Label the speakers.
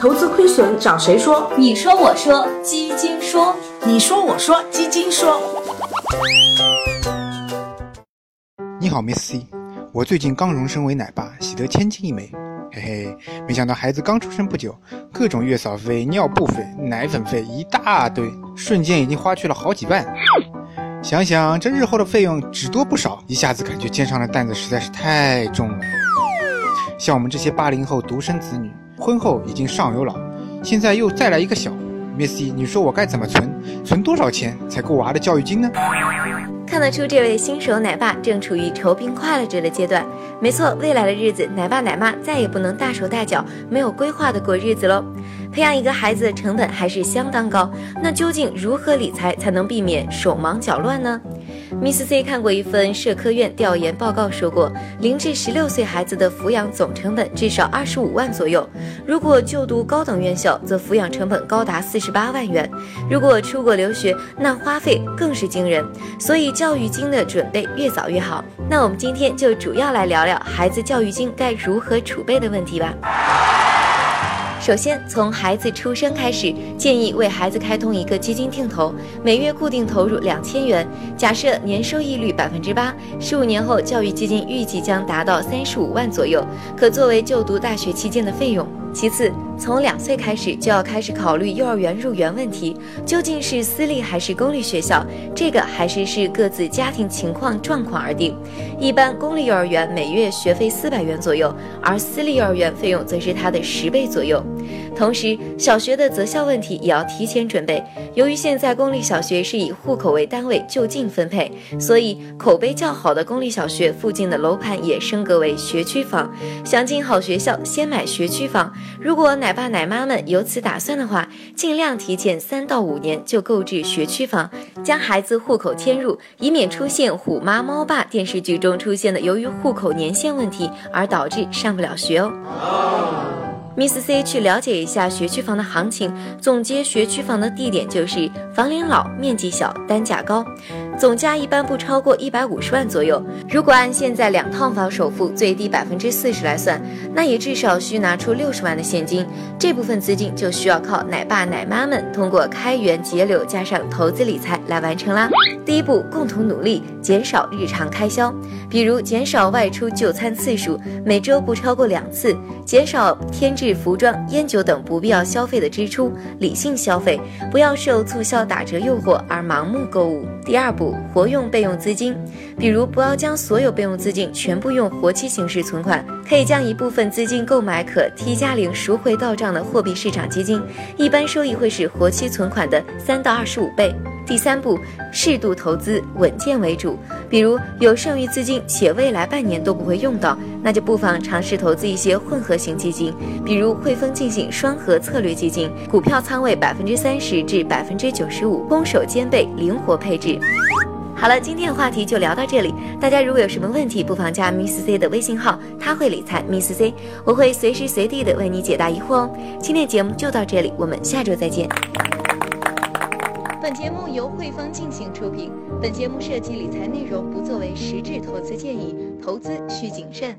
Speaker 1: 投资亏损找谁说？
Speaker 2: 你说我说基金说，
Speaker 3: 你说我说基金说。
Speaker 4: 你好，Miss C，我最近刚荣升为奶爸，喜得千金一枚。嘿嘿，没想到孩子刚出生不久，各种月嫂费、尿布费、奶粉费一大堆，瞬间已经花去了好几万。想想这日后的费用只多不少，一下子感觉肩上的担子实在是太重了。像我们这些八零后独生子女，婚后已经上有老，现在又再来一个小，Missy，你说我该怎么存？存多少钱才够娃的教育金呢？
Speaker 5: 看得出这位新手奶爸正处于愁并快乐着的阶段。没错，未来的日子，奶爸奶妈再也不能大手大脚、没有规划的过日子喽。培养一个孩子的成本还是相当高，那究竟如何理财才能避免手忙脚乱呢？Miss C 看过一份社科院调研报告，说过零至十六岁孩子的抚养总成本至少二十五万左右。如果就读高等院校，则抚养成本高达四十八万元。如果出国留学，那花费更是惊人。所以教育金的准备越早越好。那我们今天就主要来聊聊孩子教育金该如何储备的问题吧。首先，从孩子出生开始，建议为孩子开通一个基金定投，每月固定投入两千元，假设年收益率百分之八，十五年后教育基金预计将达到三十五万左右，可作为就读大学期间的费用。其次，从两岁开始就要开始考虑幼儿园入园问题，究竟是私立还是公立学校，这个还是视各自家庭情况状况而定。一般公立幼儿园每月学费四百元左右，而私立幼儿园费用则是它的十倍左右。同时，小学的择校问题也要提前准备。由于现在公立小学是以户口为单位就近分配，所以口碑较好的公立小学附近的楼盘也升格为学区房。想进好学校，先买学区房。如果奶爸奶妈们有此打算的话，尽量提前三到五年就购置学区房，将孩子户口迁入，以免出现《虎妈猫爸》电视剧中出现的由于户口年限问题而导致上不了学哦。Miss C 去了解一下学区房的行情，总结学区房的地点就是房龄老、面积小、单价高，总价一般不超过一百五十万左右。如果按现在两套房首付最低百分之四十来算，那也至少需拿出六十万的现金。这部分资金就需要靠奶爸奶妈们通过开源节流加上投资理财来完成啦。第一步，共同努力减少日常开销，比如减少外出就餐次数，每周不超过两次，减少添置。服装、烟酒等不必要消费的支出，理性消费，不要受促销打折诱惑而盲目购物。第二步，活用备用资金，比如不要将所有备用资金全部用活期形式存款，可以将一部分资金购买可 T 加零赎回到账的货币市场基金，一般收益会是活期存款的三到二十五倍。第三步，适度投资，稳健为主。比如有剩余资金且未来半年都不会用到，那就不妨尝试投资一些混合型基金，比如汇丰进行双核策略基金，股票仓位百分之三十至百分之九十五，攻守兼备，灵活配置。好了，今天的话题就聊到这里。大家如果有什么问题，不妨加 Miss C 的微信号，他会理财 Miss C，我会随时随地的为你解答疑惑哦。今天的节目就到这里，我们下周再见。本节目由汇丰进行出品。本节目涉及理财内容，不作为实质投资建议，投资需谨慎。